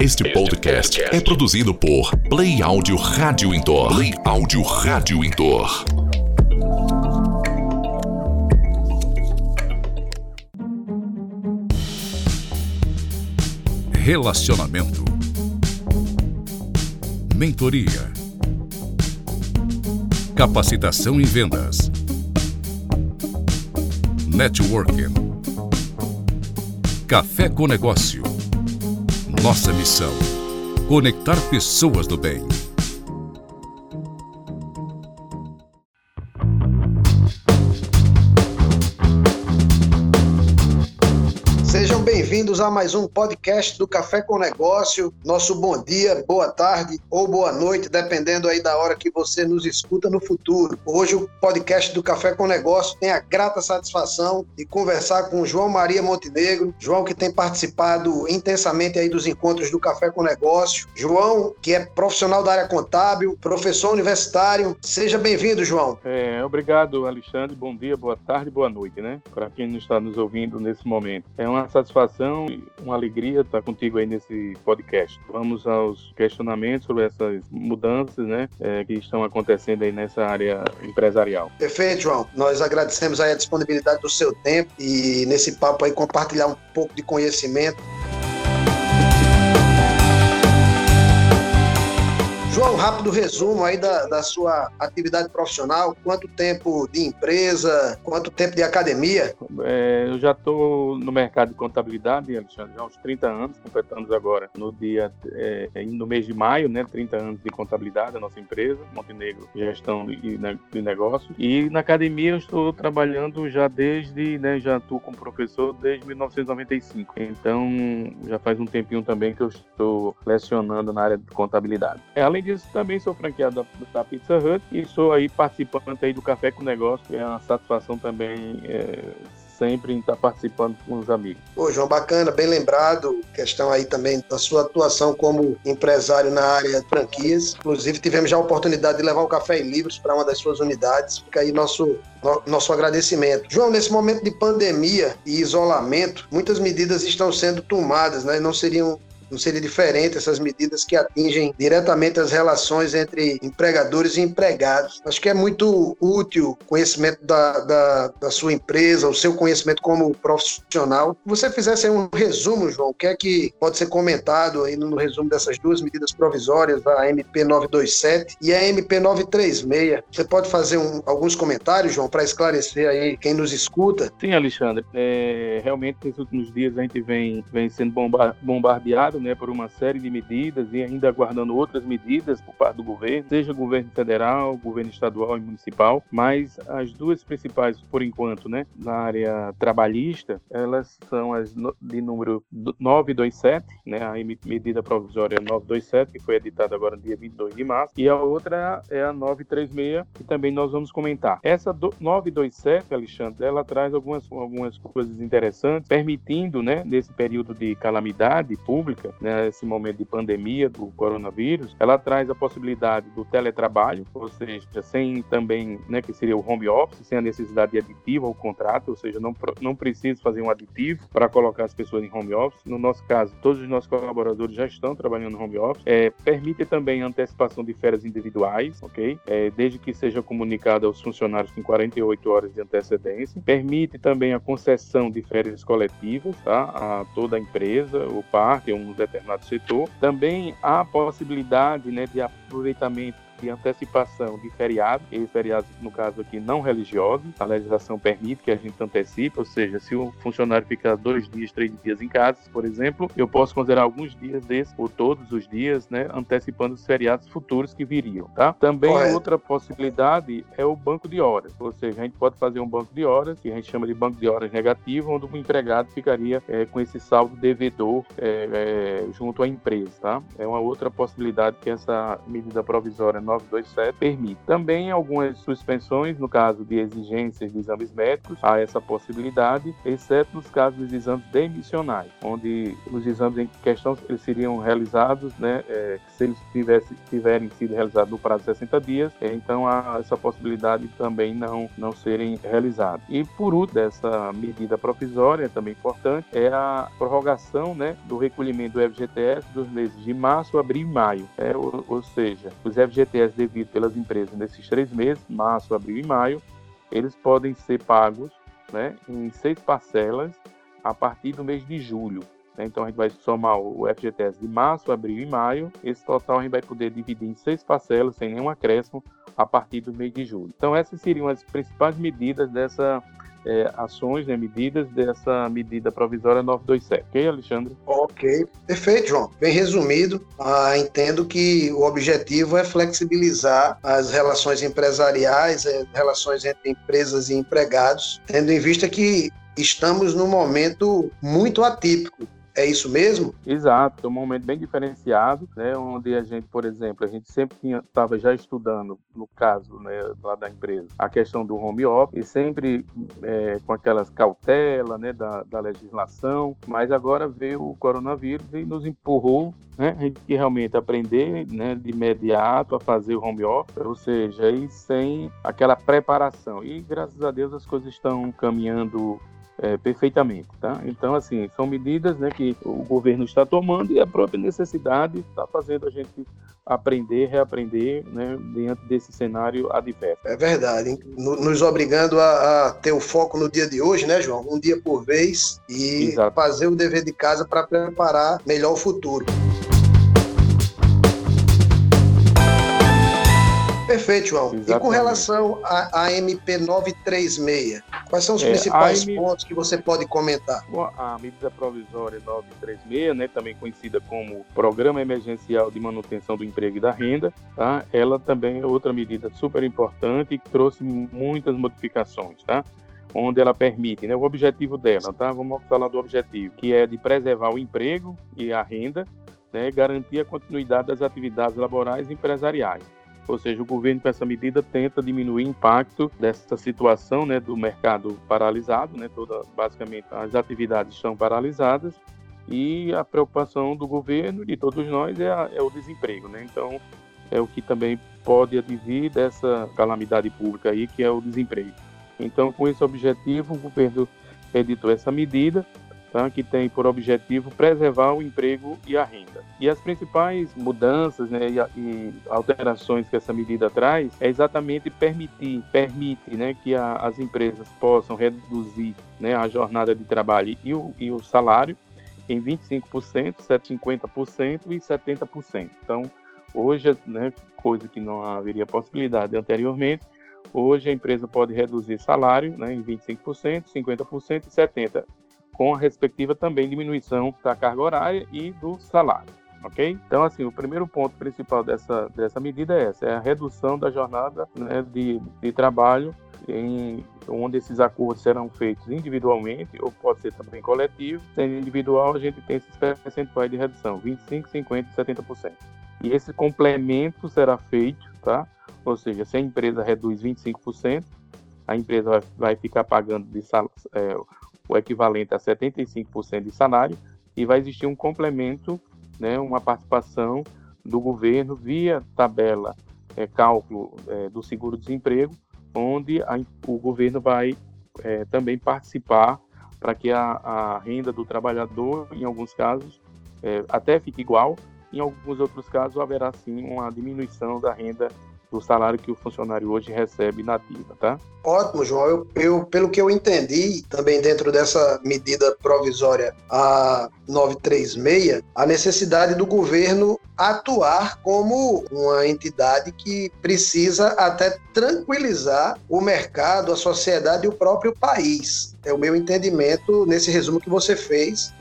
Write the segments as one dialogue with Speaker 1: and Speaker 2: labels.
Speaker 1: Este podcast é produzido por Play Áudio Rádio Intor. Play Áudio Rádio Intor. Relacionamento. Mentoria. Capacitação em vendas. Networking. Café com Negócio. Nossa missão: conectar pessoas do bem.
Speaker 2: Bem-vindos a mais um podcast do Café com Negócio. Nosso bom dia, boa tarde ou boa noite, dependendo aí da hora que você nos escuta no futuro. Hoje o podcast do Café com Negócio tem a grata satisfação de conversar com João Maria Montenegro. João que tem participado intensamente aí dos encontros do Café com Negócio. João que é profissional da área contábil, professor universitário. Seja bem-vindo, João.
Speaker 3: É, obrigado, Alexandre. Bom dia, boa tarde, boa noite, né? Para quem está nos ouvindo nesse momento. É uma satisfação e uma alegria estar contigo aí nesse podcast. Vamos aos questionamentos sobre essas mudanças, né, é, que estão acontecendo aí nessa área empresarial.
Speaker 2: Perfeito, João. Nós agradecemos aí a disponibilidade do seu tempo e nesse papo aí compartilhar um pouco de conhecimento João, rápido resumo aí da, da sua atividade profissional. Quanto tempo de empresa, quanto tempo de academia?
Speaker 3: É, eu já estou no mercado de contabilidade, Alexandre, já há uns 30 anos, completamos agora no dia, é, no mês de maio, né, 30 anos de contabilidade, a nossa empresa, Montenegro Gestão de, de Negócios. E na academia eu estou trabalhando já desde, né, já atuo como professor desde 1995. Então, já faz um tempinho também que eu estou lecionando na área de contabilidade. É, além também sou franqueado da, da Pizza Hut e sou aí participante aí do Café com Negócio, que é uma satisfação também é, sempre em estar participando com os amigos.
Speaker 2: Ô, João, bacana, bem lembrado. Questão aí também da sua atuação como empresário na área de franquias. Inclusive, tivemos já a oportunidade de levar o Café em Livros para uma das suas unidades. Fica aí nosso, nosso agradecimento. João, nesse momento de pandemia e isolamento, muitas medidas estão sendo tomadas, né? Não seriam não seria diferente essas medidas que atingem diretamente as relações entre empregadores e empregados. Acho que é muito útil o conhecimento da, da, da sua empresa, o seu conhecimento como profissional. Se você fizesse um resumo, João, o que é que pode ser comentado aí no resumo dessas duas medidas provisórias, a MP 927 e a MP 936? Você pode fazer um, alguns comentários, João, para esclarecer aí quem nos escuta?
Speaker 3: Sim, Alexandre. É, realmente, nesses últimos dias a gente vem, vem sendo bombardeado né, por uma série de medidas e ainda aguardando outras medidas por parte do governo, seja governo federal, governo estadual e municipal, mas as duas principais, por enquanto, né, na área trabalhista, elas são as de número 927, né, a medida provisória 927, que foi editada agora no dia 22 de março, e a outra é a 936, que também nós vamos comentar. Essa 927, Alexandre, ela traz algumas, algumas coisas interessantes, permitindo, né, nesse período de calamidade pública, nesse momento de pandemia do coronavírus, ela traz a possibilidade do teletrabalho, ou seja, sem também, né, que seria o home office, sem a necessidade de aditivo ao contrato, ou seja, não, não precisa fazer um aditivo para colocar as pessoas em home office. No nosso caso, todos os nossos colaboradores já estão trabalhando no home office. É, permite também a antecipação de férias individuais, ok? É, desde que seja comunicado aos funcionários com 48 horas de antecedência. Permite também a concessão de férias coletivas, tá? A toda a empresa, o parque, um determinado setor. Também há a possibilidade né, de aproveitamento de antecipação de feriados, e feriados, no caso aqui, não religiosos. A legislação permite que a gente antecipe, ou seja, se o funcionário ficar dois dias, três dias em casa, por exemplo, eu posso considerar alguns dias desses, ou todos os dias, né, antecipando os feriados futuros que viriam, tá? Também Correto. outra possibilidade é o banco de horas, ou seja, a gente pode fazer um banco de horas, que a gente chama de banco de horas negativo, onde o empregado ficaria é, com esse saldo devedor é, é, junto à empresa, tá? É uma outra possibilidade que essa medida provisória 927 permite. Também algumas suspensões, no caso de exigências de exames médicos, há essa possibilidade, exceto nos casos dos exames demissionais, onde os exames em questão eles seriam realizados, né, é, se eles tivesse, tiverem sido realizados no prazo de 60 dias, é, então há essa possibilidade também não, não serem realizados. E por último, dessa medida provisória, também importante, é a prorrogação né, do recolhimento do FGTS dos meses de março, abril e maio. É, ou, ou seja, os FGTS devidos pelas empresas nesses três meses, março, abril e maio, eles podem ser pagos né, em seis parcelas a partir do mês de julho. Né? Então a gente vai somar o FGTS de março, abril e maio. Esse total a gente vai poder dividir em seis parcelas sem nenhum acréscimo a partir do mês de julho. Então essas seriam as principais medidas dessa é, ações, né, medidas dessa medida provisória 927. Ok, Alexandre?
Speaker 2: Ok, perfeito, João. Bem resumido. Ah, entendo que o objetivo é flexibilizar as relações empresariais, as relações entre empresas e empregados, tendo em vista que estamos num momento muito atípico é isso mesmo?
Speaker 3: Exato, é um momento bem diferenciado, né, onde a gente, por exemplo, a gente sempre estava já estudando, no caso né, lá da empresa, a questão do home office, e sempre é, com aquelas cautelas né, da, da legislação, mas agora veio o coronavírus e nos empurrou né, a gente realmente aprender né, de imediato a fazer o home office, ou seja, e sem aquela preparação. E graças a Deus as coisas estão caminhando é, perfeitamente, tá? Então, assim, são medidas né, que o governo está tomando e a própria necessidade está fazendo a gente aprender, reaprender, né, diante desse cenário adverso.
Speaker 2: É verdade, hein? nos obrigando a, a, ter o foco no dia de hoje, né, João? Um dia por vez e Exato. fazer o dever de casa para preparar melhor o futuro. Perfeito, João. Exatamente. E com relação à MP 936, quais são os é, principais M... pontos que você pode comentar?
Speaker 3: A medida provisória 936, né, também conhecida como Programa Emergencial de Manutenção do Emprego e da Renda, tá? ela também é outra medida super importante e que trouxe muitas modificações, tá? onde ela permite, né, o objetivo dela, tá? Vamos falar do objetivo, que é de preservar o emprego e a renda, né, garantir a continuidade das atividades laborais e empresariais ou seja, o governo com essa medida tenta diminuir o impacto dessa situação né, do mercado paralisado, né, toda, basicamente as atividades estão paralisadas e a preocupação do governo e de todos nós é, a, é o desemprego. Né? Então, é o que também pode advir dessa calamidade pública aí, que é o desemprego. Então, com esse objetivo, o governo editou essa medida tá, que tem por objetivo preservar o emprego e a renda. E as principais mudanças né, e, e, alterações que essa medida traz é exatamente permitir, permite né, que a, as empresas possam reduzir né, a jornada de trabalho e o, e o salário em 25%, 50% e 70%. Então, hoje, né, coisa que não haveria possibilidade anteriormente, hoje a empresa pode reduzir salário né, em 25%, 50% e 70% com a respectiva também diminuição da carga horária e do salário. Ok? Então, assim, o primeiro ponto principal dessa, dessa medida é essa, é a redução da jornada né, de, de trabalho em, onde esses acordos serão feitos individualmente ou pode ser também coletivo. Sendo individual, a gente tem esses percentuais de redução, 25, 50 e 70%. E esse complemento será feito, tá? Ou seja, se a empresa reduz 25%, a empresa vai, vai ficar pagando de sal, é, o equivalente a 75% de salário, e vai existir um complemento, né, uma participação do governo via tabela, é, cálculo é, do seguro-desemprego, onde a, o governo vai é, também participar para que a, a, renda do trabalhador, em alguns casos, é, até fique igual, em alguns outros casos haverá sim uma diminuição da renda do salário que o funcionário hoje recebe na ativa, tá?
Speaker 2: Ótimo, João. Eu, eu, pelo que eu entendi, também dentro dessa medida provisória a 936, a necessidade do governo atuar como uma entidade que precisa até tranquilizar o mercado, a sociedade e o próprio país. É o meu entendimento nesse resumo que você fez,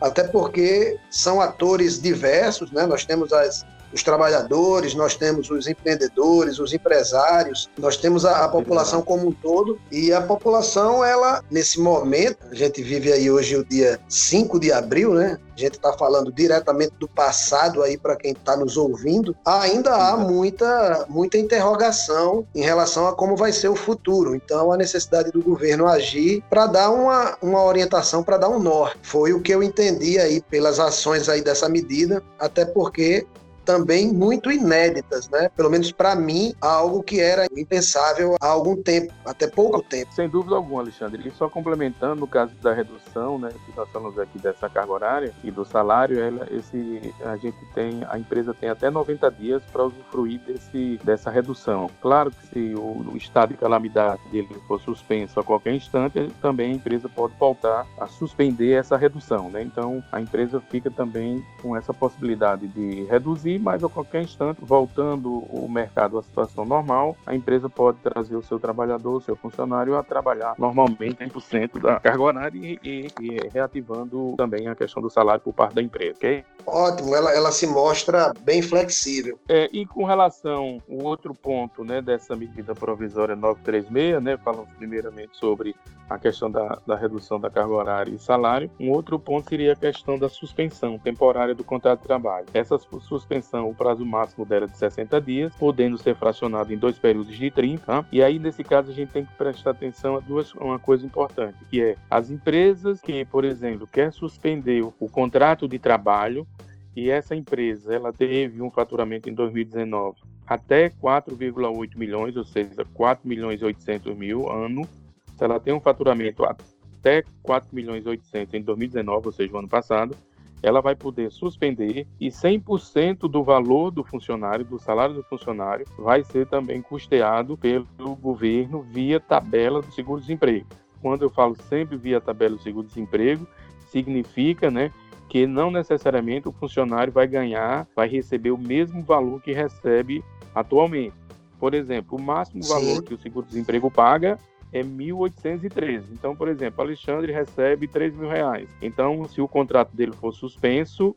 Speaker 2: até porque são atores diversos, né? Nós temos as os trabalhadores, nós temos os empreendedores, os empresários, nós temos a, a população como um todo e a população, ela, nesse momento, a gente vive aí hoje o dia 5 de abril, né? A gente está falando diretamente do passado aí para quem está nos ouvindo. Ainda há muita, muita interrogação em relação a como vai ser o futuro. Então, a necessidade do governo agir para dar uma, uma orientação, para dar um norte. Foi o que eu entendi aí pelas ações aí dessa medida, até porque também muito inéditas, né? Pelo menos para mim, algo que era impensável há algum tempo, até pouco tempo.
Speaker 3: Sem dúvida alguma, Alexandre. E só complementando, no caso da redução, né, que nós falamos aqui dessa carga horária e do salário, ela, esse, a gente tem, a empresa tem até 90 dias para usufruir desse, dessa redução. Claro que se o, o estado de calamidade dele for suspenso a qualquer instante, também a empresa pode voltar a suspender essa redução, né? Então, a empresa fica também com essa possibilidade de reduzir mas a qualquer instante, voltando o mercado à situação normal, a empresa pode trazer o seu trabalhador, o seu funcionário a trabalhar normalmente 100% da carga horária e, e, e, reativando também a questão do salário por parte da empresa, ok?
Speaker 2: Ótimo, ela, ela se mostra bem flexível.
Speaker 3: É, e com relação o outro ponto né, dessa medida provisória 936, né, falando primeiramente sobre a questão da, da redução da carga horária e salário, um outro ponto seria a questão da suspensão temporária do contrato de trabalho. Essa suspensão o prazo máximo dela é de 60 dias, podendo ser fracionado em dois períodos de 30. Tá? E aí, nesse caso, a gente tem que prestar atenção a duas, uma coisa importante, que é as empresas que, por exemplo, quer suspender o, contrato de trabalho e essa empresa ela teve um faturamento em 2019 até 4,8 milhões, ou seja, 4 milhões e 800 mil ano. Se ela tem um faturamento até 4 milhões e 800 em 2019, ou seja, o ano passado, ela vai poder suspender e 100% do valor do funcionário, do salário do funcionário, vai ser também custeado pelo governo via tabela do seguro-desemprego. Quando eu falo sempre via tabela do seguro-desemprego, significa, né, que não necessariamente o funcionário vai ganhar, vai receber o mesmo valor que recebe atualmente. Por exemplo, o máximo valor Sim. que o seguro-desemprego paga é 1.813. Então, por exemplo, Alexandre recebe 3 mil reais. Então, se o contrato dele for suspenso,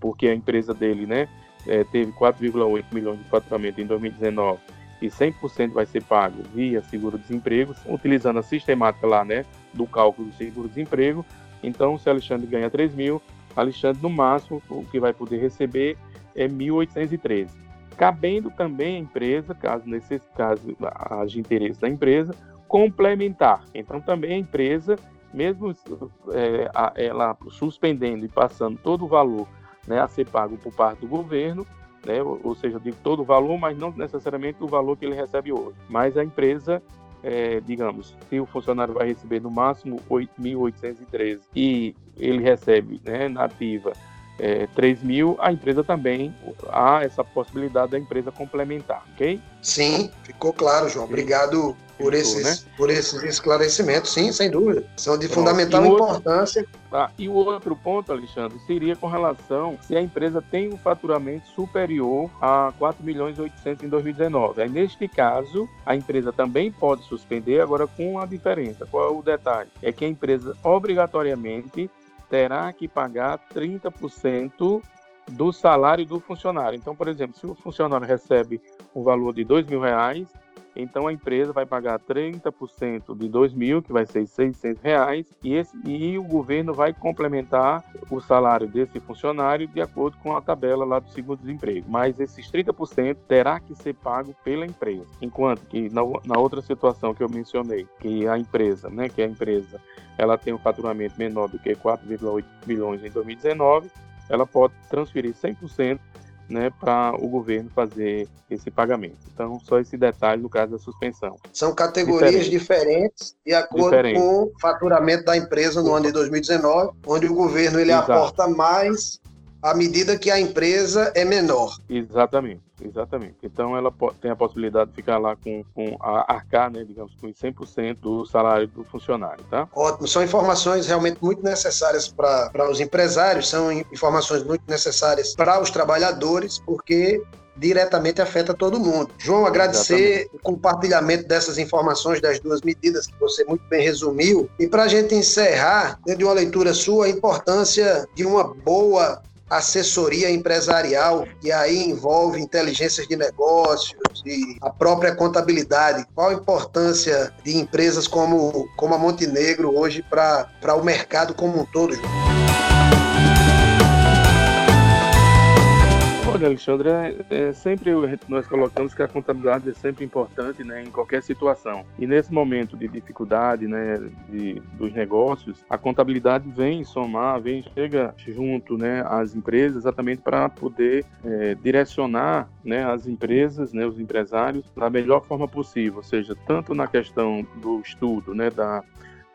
Speaker 3: porque a empresa dele né, é, teve 4,8 milhões de faturamento em 2019 e 100% vai ser pago via seguro-desemprego, utilizando a sistemática lá né, do cálculo do seguro-desemprego. Então, se Alexandre ganha 3 mil, Alexandre, no máximo, o que vai poder receber é 1.813 cabendo também a empresa, caso nesse caso haja interesse da empresa, complementar. Então também a empresa, mesmo é, ela suspendendo e passando todo o valor né, a ser pago por parte do governo, né, ou, seja, de todo o valor, mas não necessariamente o valor que ele recebe hoje. Mas a empresa é, digamos, se o funcionário vai receber no máximo 8.813 e ele recebe né, na ativa é, 3 mil, a empresa também há essa possibilidade da empresa complementar, ok?
Speaker 2: Sim, ficou claro, João. Obrigado por, esses, né? por esses esclarecimentos, sim, sem dúvida. São de Pronto. fundamental outro, importância.
Speaker 3: Tá. E o outro ponto, Alexandre, seria com relação se a empresa tem um faturamento superior a 4 milhões e 800 em 2019. Aí, neste caso, a empresa também pode suspender, agora com uma diferença. Qual é o detalhe? É que a empresa obrigatoriamente terá que pagar 30% do salário do funcionário. Então, por exemplo, se o funcionário recebe um valor de dois mil reais, então a empresa vai pagar 30% de 2 mil, que vai ser 600 reais, e, esse, e o governo vai complementar o salário desse funcionário de acordo com a tabela lá do seguro-desemprego. Mas esses 30% terá que ser pago pela empresa. Enquanto que na, na outra situação que eu mencionei, que a empresa, né, que a empresa ela tem um faturamento menor do que 4,8 bilhões em 2019, ela pode transferir 100% né, para o governo fazer esse pagamento. Então, só esse detalhe no caso da suspensão.
Speaker 2: São categorias diferentes, diferentes de acordo Diferente. com o faturamento da empresa no ano de 2019, onde o governo ele aporta mais à medida que a empresa é menor.
Speaker 3: Exatamente, exatamente. Então ela tem a possibilidade de ficar lá com, com a arcar, né, digamos, com 100% do salário do funcionário, tá?
Speaker 2: Ótimo, são informações realmente muito necessárias para os empresários, são informações muito necessárias para os trabalhadores, porque diretamente afeta todo mundo. João, agradecer Exatamente. o compartilhamento dessas informações das duas medidas que você muito bem resumiu. E para a gente encerrar, dentro de uma leitura sua, a importância de uma boa assessoria empresarial, e aí envolve inteligências de negócios e a própria contabilidade. Qual a importância de empresas como, como a Montenegro hoje para o mercado como um todo,
Speaker 3: Olha, Alexandre, é, é, sempre nós colocamos que a contabilidade é sempre importante né, em qualquer situação. E nesse momento de dificuldade né, de, dos negócios, a contabilidade vem somar, vem chega junto né, às empresas exatamente para poder é, direcionar né, as empresas, né, os empresários, da melhor forma possível, ou seja, tanto na questão do estudo, né, da,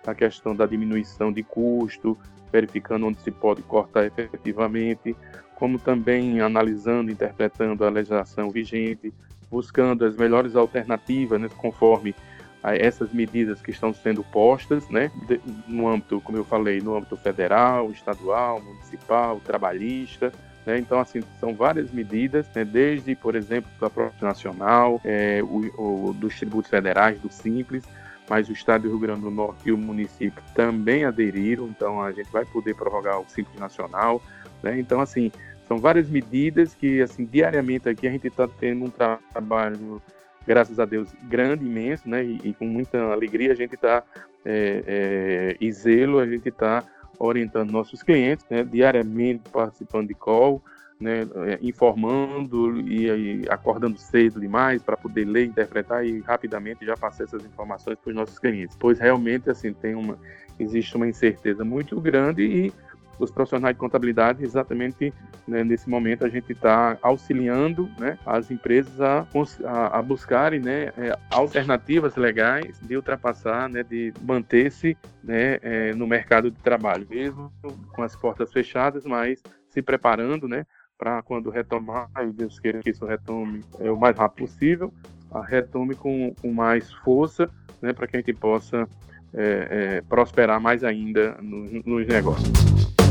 Speaker 3: da questão da diminuição de custo, verificando onde se pode cortar efetivamente, como também analisando, interpretando a legislação vigente, buscando as melhores alternativas, né, conforme essas medidas que estão sendo postas, né, no âmbito, como eu falei, no âmbito federal, estadual, municipal, trabalhista, né, então, assim, são várias medidas, né, desde, por exemplo, da própria nacional, é, o, o, dos tributos federais, do Simples, mas o Estado do Rio Grande do Norte e o município também aderiram, então a gente vai poder prorrogar o Simples Nacional, né, então, assim, são várias medidas que, assim, diariamente aqui a gente está tendo um trabalho, graças a Deus, grande, imenso, né? E, e com muita alegria a gente está, é, é, e zelo, a gente está orientando nossos clientes, né? Diariamente participando de call, né? É, informando e, e acordando cedo demais para poder ler, interpretar e rapidamente já passar essas informações para os nossos clientes. Pois realmente, assim, tem uma, existe uma incerteza muito grande e os profissionais de contabilidade, exatamente né, nesse momento a gente está auxiliando né, as empresas a, a, a buscarem né, é, alternativas legais de ultrapassar, né, de manter-se né, é, no mercado de trabalho, mesmo com as portas fechadas, mas se preparando né, para quando retomar, e Deus queira que isso retome é, o mais rápido possível, retome com, com mais força, para que a gente possa é, é, prosperar mais ainda nos negócios.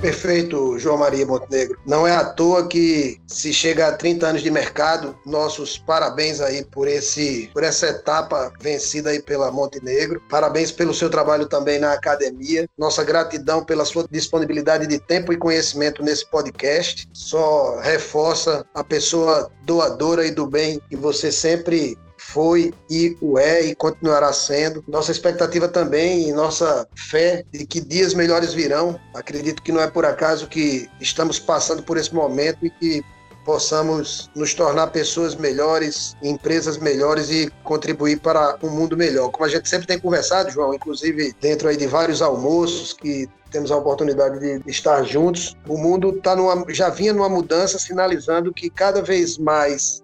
Speaker 2: Perfeito, João Maria Montenegro. Não é à toa que se chega a 30 anos de mercado, nossos parabéns aí por esse por essa etapa vencida aí pela Montenegro. Parabéns pelo seu trabalho também na academia. Nossa gratidão pela sua disponibilidade de tempo e conhecimento nesse podcast. Só reforça a pessoa doadora e do bem que você sempre foi e o é e continuará sendo. Nossa expectativa também e nossa fé de que dias melhores virão. Acredito que não é por acaso que estamos passando por esse momento e que possamos nos tornar pessoas melhores, empresas melhores e contribuir para um mundo melhor. Como a gente sempre tem conversado, João, inclusive dentro aí de vários almoços que temos a oportunidade de estar juntos. O mundo tá numa, já vinha numa mudança, sinalizando que cada vez mais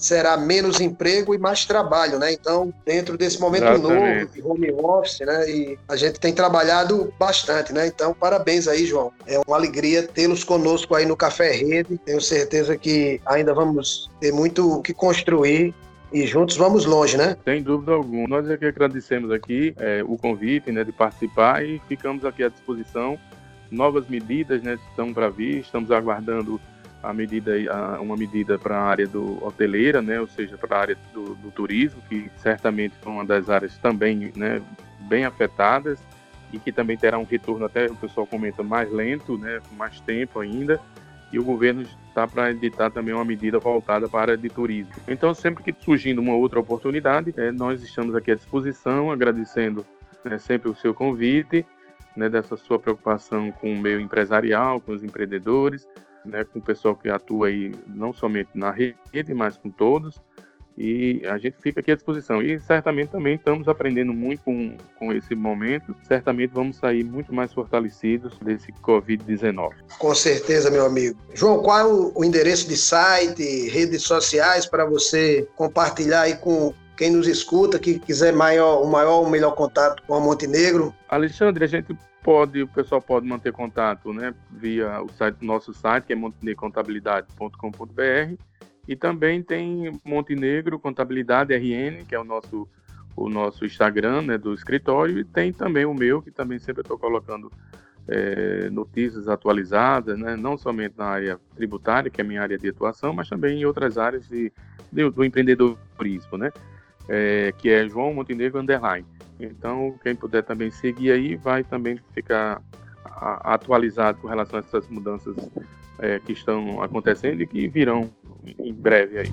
Speaker 2: será menos emprego e mais trabalho, né? Então, dentro desse momento Exatamente. novo de home office, né? E a gente tem trabalhado bastante, né? Então, parabéns aí, João. É uma alegria tê-los conosco aí no Café Rede. Tenho certeza que ainda vamos ter muito o que construir e juntos vamos longe, né?
Speaker 3: Sem dúvida alguma. Nós é que agradecemos aqui é, o convite, né, de participar e ficamos aqui à disposição. Novas medidas, né, estão para vir. Estamos aguardando a medida, a, uma medida para a área do hoteleira, né, ou seja, para a área do, do, turismo, que certamente foi uma das áreas também né, bem afetadas e que também terá um retorno, até o pessoal comenta, mais lento, né, mais tempo ainda, e o governo está para editar também uma medida voltada para a área de turismo. Então, sempre que surgindo uma outra oportunidade, é, nós estamos aqui à disposição, agradecendo né, sempre o seu convite, né, dessa sua preocupação com o meio empresarial, com os empreendedores, né, com o pessoal que atua aí não somente na rede, mas com todos. E a gente fica aqui à disposição. E certamente também estamos aprendendo muito com, com esse momento. Certamente vamos sair muito mais fortalecidos desse Covid-19.
Speaker 2: Com certeza, meu amigo. João, qual é o, o endereço de site, redes sociais para você compartilhar aí com, quem nos escuta, que quiser maior, um maior, um melhor contato com a Montenegro?
Speaker 3: Alexandre, a gente pode, o pessoal pode manter contato, né, via o site, nosso site, que é montenegrocontabilidade.com.br, e também tem Montenegro Contabilidade RN, que é o nosso o nosso Instagram, né, do escritório, e tem também o meu, que também sempre estou colocando é, notícias atualizadas, né, não somente na área tributária, que é a minha área de atuação, mas também em outras áreas de, de do empreendedorismo, né, é, que é João Montenegro Underline. Então, quem puder também seguir aí, vai também ficar atualizado com relação a essas mudanças é, que estão acontecendo e que virão em breve aí.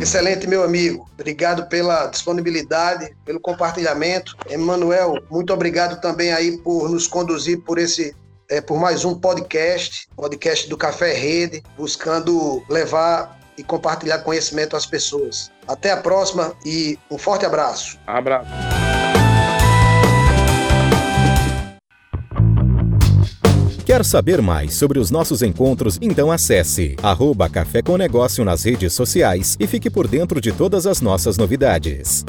Speaker 2: Excelente, meu amigo. Obrigado pela disponibilidade, pelo compartilhamento. Emanuel, muito obrigado também aí por nos conduzir por esse é, por mais um podcast, podcast do Café Rede, buscando levar e compartilhar conhecimento às pessoas. Até a próxima e um forte abraço.
Speaker 3: Abraço.
Speaker 4: Quer saber mais sobre os nossos encontros? Então acesse arroba Café com Negócio nas redes sociais e fique por dentro de todas as nossas novidades.